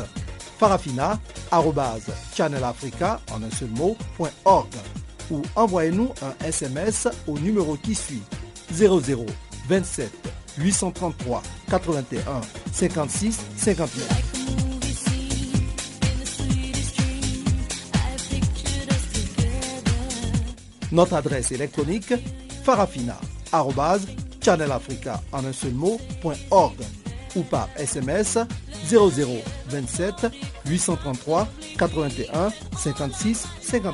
farafina.channelafrica en un seul mot, ou envoyez-nous un SMS au numéro qui suit 00 27 833 81 56 59. Notre adresse électronique farafina.channelafrica en un seul mot, ou par SMS 0027 833 81 56 59.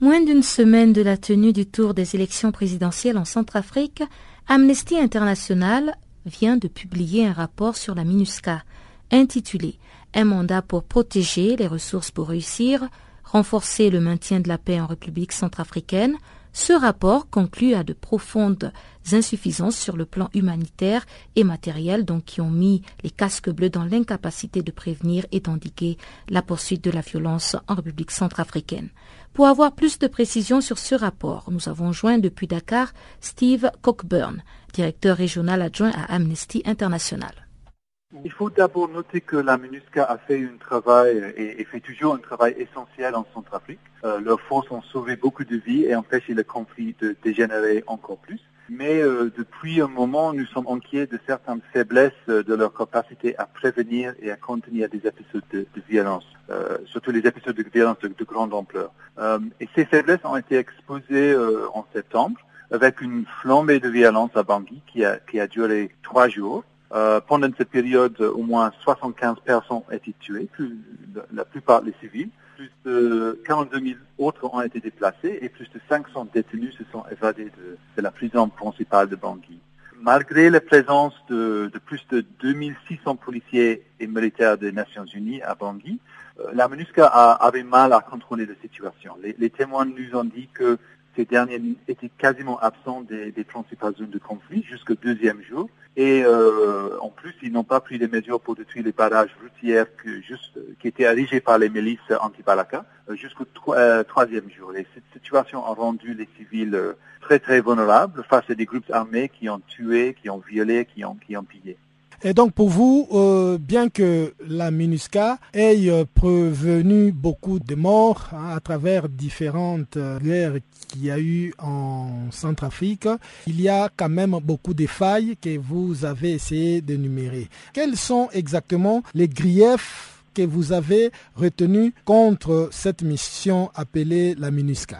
Moins d'une semaine de la tenue du tour des élections présidentielles en Centrafrique, Amnesty International vient de publier un rapport sur la MINUSCA intitulé un mandat pour protéger les ressources pour réussir, renforcer le maintien de la paix en République centrafricaine, ce rapport conclut à de profondes insuffisances sur le plan humanitaire et matériel, donc qui ont mis les casques bleus dans l'incapacité de prévenir et d'endiguer la poursuite de la violence en République centrafricaine. Pour avoir plus de précisions sur ce rapport, nous avons joint depuis Dakar Steve Cockburn, directeur régional adjoint à Amnesty International. Il faut d'abord noter que la MINUSCA a fait un travail et, fait toujours un travail essentiel en Centrafrique. Euh, leurs forces ont sauvé beaucoup de vies et empêché le conflit de dégénérer encore plus. Mais euh, depuis un moment, nous sommes inquiets de certaines faiblesses euh, de leur capacité à prévenir et à contenir des épisodes de, violence, surtout les épisodes de violence de, grande ampleur. et ces faiblesses ont été exposées en septembre avec une flambée de violence à Bangui qui a, qui a duré trois jours Euh, pendant cette période, au moins 75 personnes ont été tuées, plus, la plupart les civils. Plus de 42 000 autres ont été déplacés et plus de 500 détenus se sont évadés de, la prison principale de Bangui. Malgré la présence de, plus de 2600 policiers et militaires des Nations Unies à Bangui, euh, la MINUSCA avait mal à contrôler la situation. Les, les témoins nous ont dit que ces derniers étaient quasiment absents des, principales zones de conflit jusqu'au deuxième jour. Et euh, en plus, ils n'ont pas pris des mesures pour détruire les barrages routiers qui étaient érigés par les milices anti-Balaka euh, jusqu'au euh, troisième jour. Et cette situation a rendu les civils très très vulnérables face à des groupes armés qui ont tué, qui ont violé, qui ont, qui ont pillé. Et donc pour vous, euh, bien que la MINUSCA ait euh, prévenu beaucoup de morts hein, à travers différentes euh, guerres qu'il y a eu en Centrafrique, il y a quand même beaucoup de failles que vous avez essayé d'énumérer. Quels sont exactement les griefs que vous avez retenus contre cette mission appelée la MINUSCA?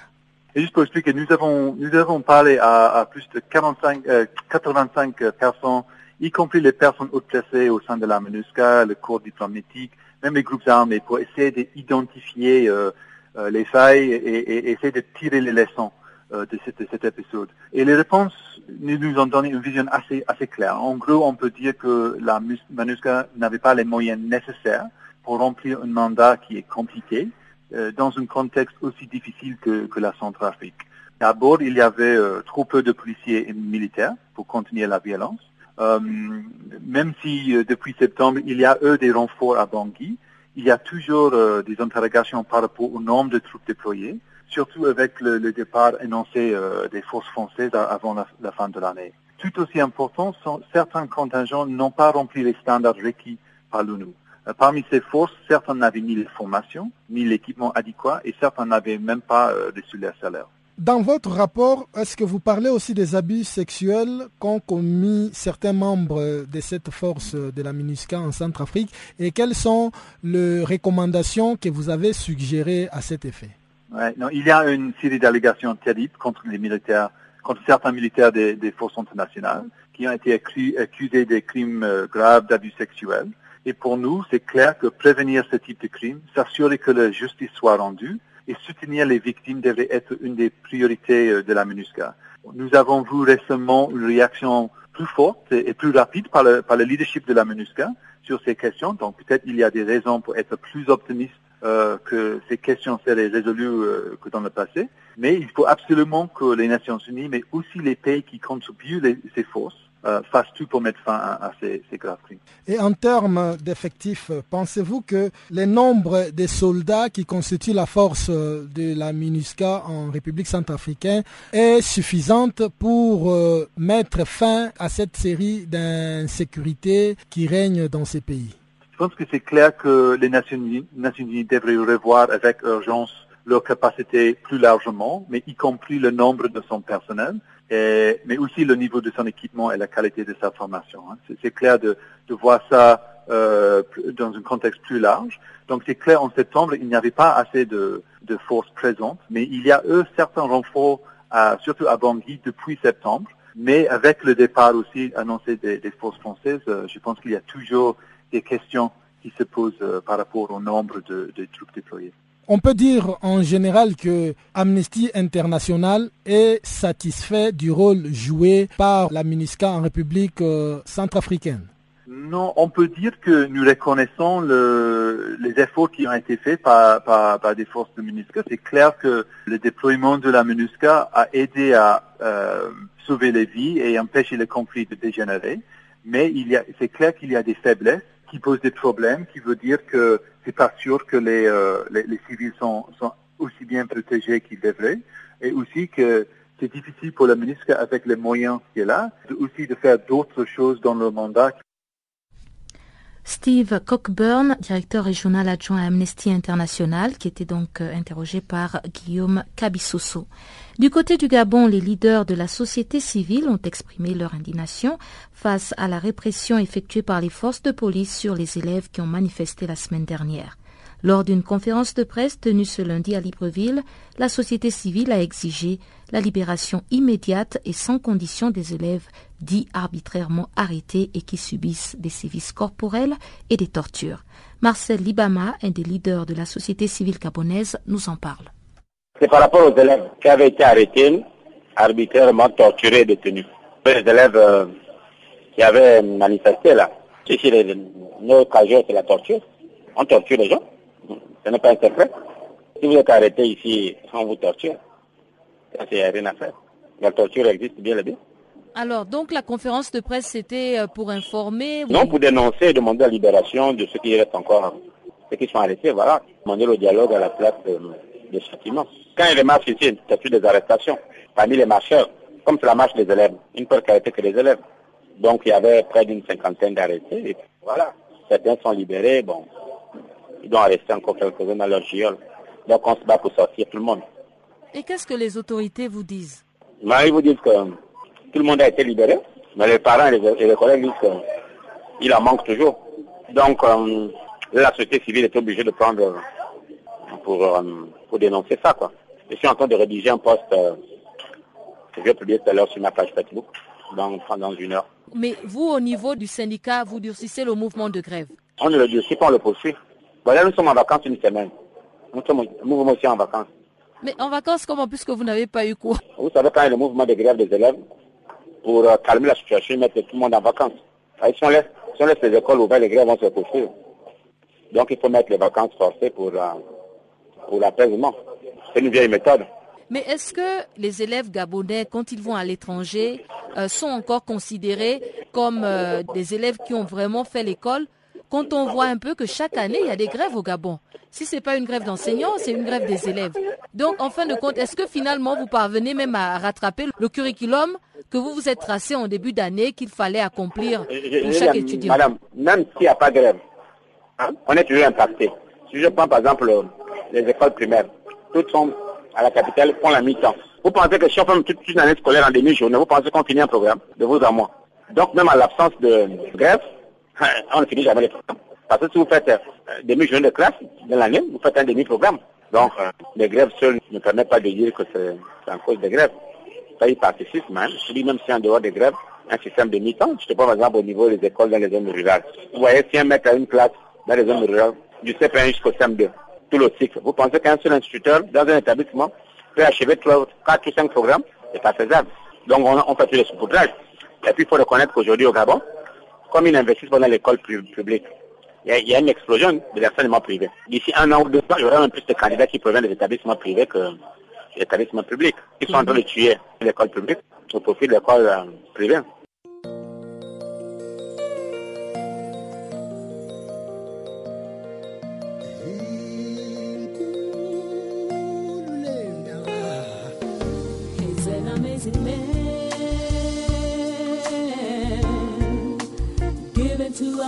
Et juste pour expliquer, nous avons, nous avons parlé à, plus de 45, 85 personnes y compris les personnes haut placées au sein de la MINUSCA, le corps diplomatique, même les groupes armés, pour essayer d'identifier euh, euh, les failles et, essayer de tirer les leçons euh, de, cet épisode. Et les réponses nous, ont donné une vision assez, assez claire. En gros, on peut dire que la MINUSCA n'avait pas les moyens nécessaires pour remplir un mandat qui est compliqué dans un contexte aussi difficile que, que la Centrafrique. D'abord, il y avait trop peu de policiers et militaires pour contenir la violence. Euh, même si euh, depuis septembre, il y a eux des renforts à Bangui, il y a toujours euh, des interrogations par rapport au nombre de troupes déployées, surtout avec le, départ énoncé des forces françaises avant la, fin de l'année. Tout aussi important, certains contingents n'ont pas rempli les standards requis par l'ONU. Parmi ces forces, certains n'avaient ni les formations, ni l'équipement adéquat, et certains n'avaient même pas reçu leur salaire. Dans votre rapport, est-ce que vous parlez aussi des abus sexuels qu'ont commis certains membres de cette force de la MINUSCA en Centrafrique et quelles sont les recommandations que vous avez suggérées à cet effet? Non, Il y a une série d'allégations terribles contre les militaires, contre certains militaires des, forces internationales qui ont été accusés des crimes euh, graves d'abus sexuels. Et pour nous, c'est clair que prévenir ce type de crimes, s'assurer que la justice soit rendue, et soutenir les victimes devrait être une des priorités euh, de la MINUSCA. Nous avons vu récemment une réaction plus forte et plus rapide par le, par le leadership de la MINUSCA sur ces questions. Donc peut-être il y a des raisons pour être plus optimiste euh, que ces questions seraient résolues euh, que dans le passé. Mais il faut absolument que les Nations Unies, mais aussi les pays qui contribuent les, ces forces, euh, fasse tout pour mettre fin à, ces, graves crimes. Et en termes d'effectifs, pensez-vous que le nombre de soldats qui constituent la force de la MINUSCA en République centrafricaine est suffisante pour euh, mettre fin à cette série d'insécurités qui règnent dans ces pays? Je pense que c'est clair que les Nations Unies, Nations Unies devraient revoir avec urgence leur capacité plus largement, mais y compris le nombre de son personnel mais aussi le niveau de son équipement et la qualité de sa formation. Hein. C'est clair de, de, voir ça euh, dans un contexte plus large. Donc c'est clair, en septembre, il n'y avait pas assez de, de forces présentes, mais il y a eux certains renforts, à, surtout à Bangui, depuis septembre. Mais avec le départ aussi annoncé des, des forces françaises, euh, je pense qu'il y a toujours des questions qui se posent euh, par rapport au nombre de, de troupes déployées. On peut dire en général que Amnesty International est satisfait du rôle joué par la MINUSCA en République euh, centrafricaine. Non, on peut dire que nous reconnaissons le, les efforts qui ont été faits par, des forces de MINUSCA. C'est clair que le déploiement de la MINUSCA a aidé à euh, sauver les vies et empêcher le conflit de dégénérer. Mais il c'est clair qu'il y a des faiblesses qui posent des problèmes, qui veut dire que c'est pas sûr que les, euh, les, civils sont, sont aussi bien protégés qu'ils devraient, et aussi que c'est difficile pour la ministre avec les moyens qu'elle a, aussi de faire d'autres choses dans le mandat. Steve Cockburn, directeur régional adjoint à Amnesty International, qui était donc euh, interrogé par Guillaume Cabissoso. Du côté du Gabon, les leaders de la société civile ont exprimé leur indignation face à la répression effectuée par les forces de police sur les élèves qui ont manifesté la semaine dernière. Lors d'une conférence de presse tenue ce lundi à Libreville, la société civile a exigé la libération immédiate et sans condition des élèves dits arbitrairement arrêtés et qui subissent des sévices corporels et des tortures. Marcel Libama, un des leaders de la société civile gabonaise, nous en parle. C'est par rapport aux élèves qui avaient été arrêtés, arbitrairement torturés et détenus. Les élèves euh, qui avaient manifesté là, les, nos c'est la torture. On torture les gens. Ce n'est pas un secret. Si vous êtes arrêté ici, on vous torture. Ça, c'est rien à faire. La torture existe bien et bien. Alors, donc la conférence de presse, c'était euh, pour informer Non, pour dénoncer et demander la libération de ceux qui restent encore, ceux qui sont arrêtés, voilà. Demander le dialogue à la place des châtiments. Quand il y a des marches ici, il y a des arrestations. Parmi les marcheurs, comme c'est la marche des élèves, une ne peut arrêter que les élèves. Donc il y avait près d'une cinquantaine d'arrêtés. Voilà. Certains sont libérés, bon, ils doivent rester encore quelques-uns dans leur giole. Donc on se bat pour sortir tout le monde. Et qu'est-ce que les autorités vous disent? Ils vous disent que tout le monde a été libéré, mais les parents et les, collègues disent qu'il en manque toujours. Donc euh, la société civile est obligée de prendre pour, euh, pour dénoncer ça. Quoi. Je suis en train de rédiger un poste euh, que je vais publier tout à l'heure sur ma page Facebook dans, dans une heure. Mais vous, au niveau du syndicat, vous durcissez le mouvement de grève? On ne le durcit pas, on le poursuit. Voilà, nous sommes en vacances une semaine. Nous sommes aussi en vacances. Mais en vacances, comment Puisque vous n'avez pas eu quoi? Vous savez, quand il y a le mouvement de grève des élèves, pour euh, calmer la situation, mettre tout le monde en vacances. si, on laisse, si on laisse les écoles ouvertes, les grèves vont se poursuivre. Donc il faut mettre les vacances forcées pour, euh, pour l'apaisement. C'est une vieille méthode. Mais est-ce que les élèves gabonais, quand ils vont à l'étranger, euh, sont encore considérés comme euh, des élèves qui ont vraiment fait l'école quand on voit un peu que chaque année, il y a des grèves au Gabon Si ce n'est pas une grève d'enseignants, c'est une grève des élèves. Donc, en fin de compte, est-ce que finalement, vous parvenez même à rattraper le curriculum que vous vous êtes tracé en début d'année qu'il fallait accomplir pour chaque étudiant? Madame, même s'il n'y a pas de grève, hein, on est toujours impacté. Si je prends par exemple les écoles primaires, toutes sont à la capitale font la mi-temps. Vous pensez que si on fait toute une année scolaire en demi-journée, vous pensez qu'on finit un programme? De vous à moi. Donc même à l'absence de grève, on ne finit jamais les programmes. Parce que si vous faites euh, demi-journée de classe dans l'année, vous faites un demi-programme. Donc euh, les grèves seules ne permettent pas de dire que c'est en cause des grèves. Ça y participe même. Je dis même si en dehors des grèves, un système de mi-temps, je te prends par exemple au niveau des écoles dans les zones rurales. Vous voyez, si un mec a une classe dans les zones rurales, du CP1 jusqu'au CM2, tout le cycle. Vous pensez qu'un seul instituteur dans un établissement peut achever 3, 4 ou 5 programmes C'est pas faisable. Donc on, on fait tout le saupoudrage. Et puis il faut reconnaître qu'aujourd'hui au Gabon, comme ils investissent dans l'école publique, il y, a, une explosion de l'enseignement privé. D'ici un an ou deux ans, il y aura un plus de candidats qui proviennent des établissements privés que des établissements publics. Ils sont en train de tuer l'école publique au profit de l'école euh, privée.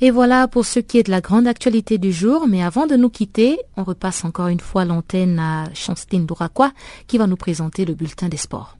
Et voilà pour ce qui est de la grande actualité du jour. Mais avant de nous quitter, on repasse encore une fois l'antenne à Chanstine Dourakwa qui va nous présenter le bulletin des sports.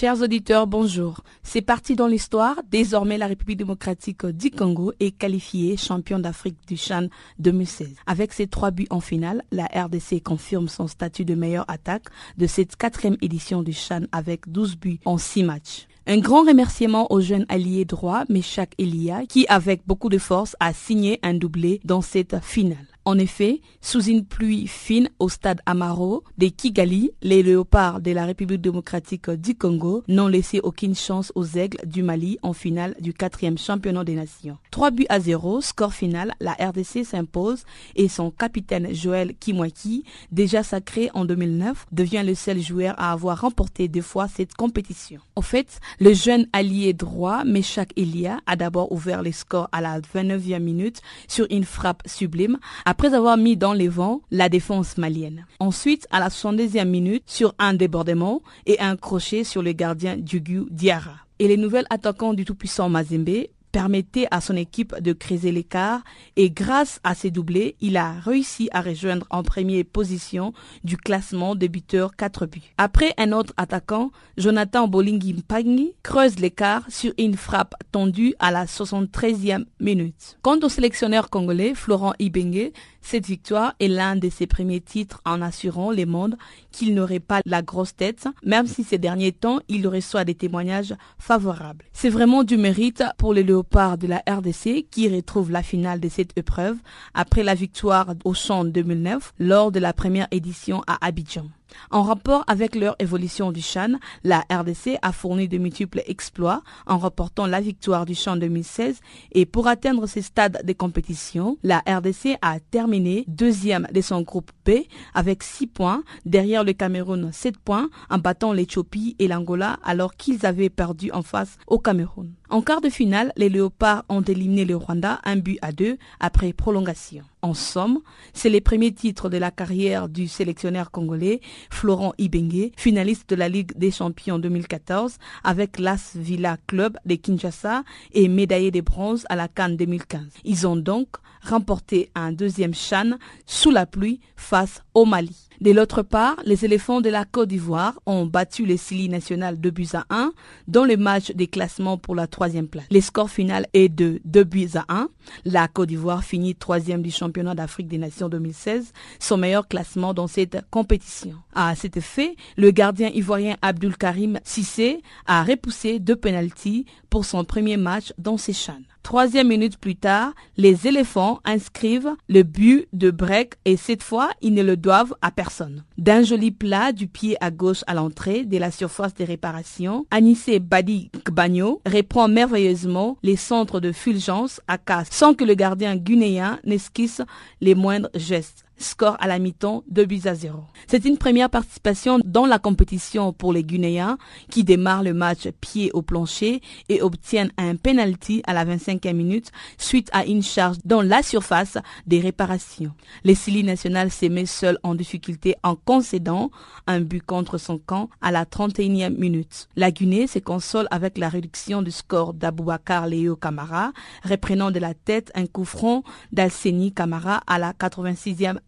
Chers auditeurs, bonjour. C'est parti dans l'histoire. Désormais, la République démocratique du Congo est qualifiée champion d'Afrique du Chan 2016. Avec ses trois buts en finale, la RDC confirme son statut de meilleure attaque de cette quatrième édition du Chan avec 12 buts en 6 matchs. Un grand remerciement au jeune allié droit Meshak Elia qui, avec beaucoup de force, a signé un doublé dans cette finale. En effet, sous une pluie fine au stade Amaro des Kigali, les léopards de la République démocratique du Congo n'ont laissé aucune chance aux aigles du Mali en finale du quatrième championnat des nations. 3 buts à 0, score final, la RDC s'impose et son capitaine Joël Kimwaki, déjà sacré en 2009, devient le seul joueur à avoir remporté deux fois cette compétition. Au fait, le jeune allié droit Meshak Elia a d'abord ouvert les scores à la 29e minute sur une frappe sublime avoir mis dans les vents la défense malienne. Ensuite, à la 72e minute, sur un débordement et un crochet sur le gardien Djugu Diarra. Et les nouvelles attaquants du tout-puissant Mazembe permettait à son équipe de creuser l'écart et grâce à ses doublés, il a réussi à rejoindre en première position du classement de buteurs 4 buts. Après un autre attaquant, Jonathan Bolingi Mpagni creuse l'écart sur une frappe tendue à la 73e minute. Quant au sélectionneur congolais Florent Ibengue, cette victoire est l'un de ses premiers titres en assurant les mondes qu'il n'aurait pas la grosse tête, même si ces derniers temps, il reçoit des témoignages favorables. C'est vraiment du mérite pour les léopards de la RDC qui retrouvent la finale de cette épreuve après la victoire au champ 2009 lors de la première édition à Abidjan. En rapport avec leur évolution du Chan, la RDC a fourni de multiples exploits en remportant la victoire du Chan 2016 et pour atteindre ces stades de compétition, la RDC a terminé deuxième de son groupe B avec 6 points, derrière le Cameroun 7 points en battant l'Éthiopie et l'Angola alors qu'ils avaient perdu en face au Cameroun. En quart de finale, les Léopards ont éliminé le Rwanda un but à deux après prolongation. En somme, c'est les premiers titres de la carrière du sélectionneur congolais Florent Ibengue, finaliste de la Ligue des Champions 2014 avec l'As Villa Club de Kinshasa et médaillé de bronze à la Cannes 2015. Ils ont donc remporté un deuxième chan sous la pluie face au Mali. De l'autre part, les éléphants de la Côte d'Ivoire ont battu les Silly national 2 buts à 1 dans le match des classements pour la troisième place. Le score final est de 2 buts à 1. La Côte d'Ivoire finit troisième du championnat d'Afrique des Nations 2016, son meilleur classement dans cette compétition. À cet effet, le gardien ivoirien Abdul Karim Sissé a repoussé deux pénalties pour son premier match dans ces chaînes. Troisième minute plus tard, les éléphants inscrivent le but de break et cette fois, ils ne le doivent à personne. D'un joli plat du pied à gauche à l'entrée de la surface de réparation, Anissé Badi Gbagno reprend merveilleusement les centres de fulgence à casse sans que le gardien guinéen n'esquisse les moindres gestes score à la mi-temps 2 buts à 0. C'est une première participation dans la compétition pour les Guinéens qui démarrent le match pied au plancher et obtiennent un penalty à la 25e minute suite à une charge dans la surface des réparations. Les Silly national s'est mis seul en difficulté en concédant un but contre son camp à la 31e minute. La Guinée se console avec la réduction du score d'Aboubacar Léo Camara, reprenant de la tête un coup franc d'Alseni Camara à la 86e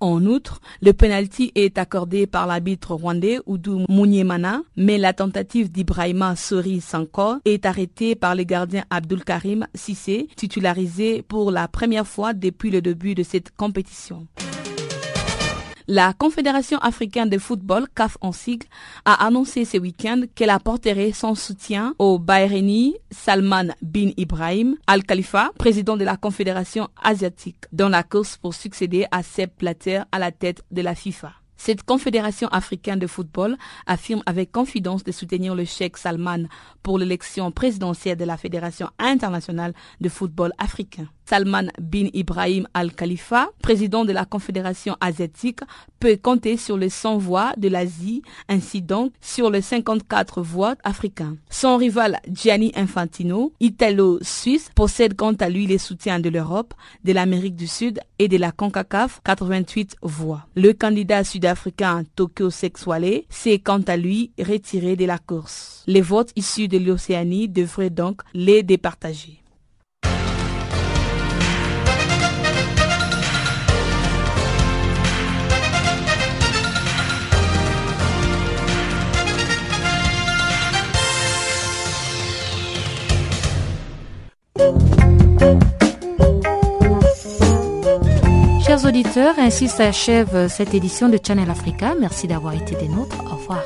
En outre, le penalty est accordé par l'arbitre rwandais Oudou Mouniemana, mais la tentative d'Ibrahima Sori Sanko est arrêtée par le gardien Abdul Karim Sissé, titularisé pour la première fois depuis le début de cette compétition. La Confédération africaine de football, CAF en sigle, a annoncé ce week-end qu'elle apporterait son soutien au Bahreïni Salman bin Ibrahim Al Khalifa, président de la Confédération asiatique, dans la course pour succéder à Sepp Blatter à la tête de la FIFA. Cette confédération africaine de football affirme avec confidence de soutenir le Cheikh Salman pour l'élection présidentielle de la Fédération internationale de football africain. Salman bin Ibrahim Al Khalifa, président de la Confédération asiatique, peut compter sur les 100 voix de l'Asie, ainsi donc sur les 54 voix africains. Son rival Gianni Infantino, italo-suisse, possède quant à lui les soutiens de l'Europe, de l'Amérique du Sud et de la CONCACAF, 88 voix. Le candidat sud-africain Tokyo Sexuale s'est quant à lui retiré de la course. Les votes issus de l'Océanie devraient donc les départager. Ainsi s'achève cette édition de Channel Africa. Merci d'avoir été des nôtres. Au revoir.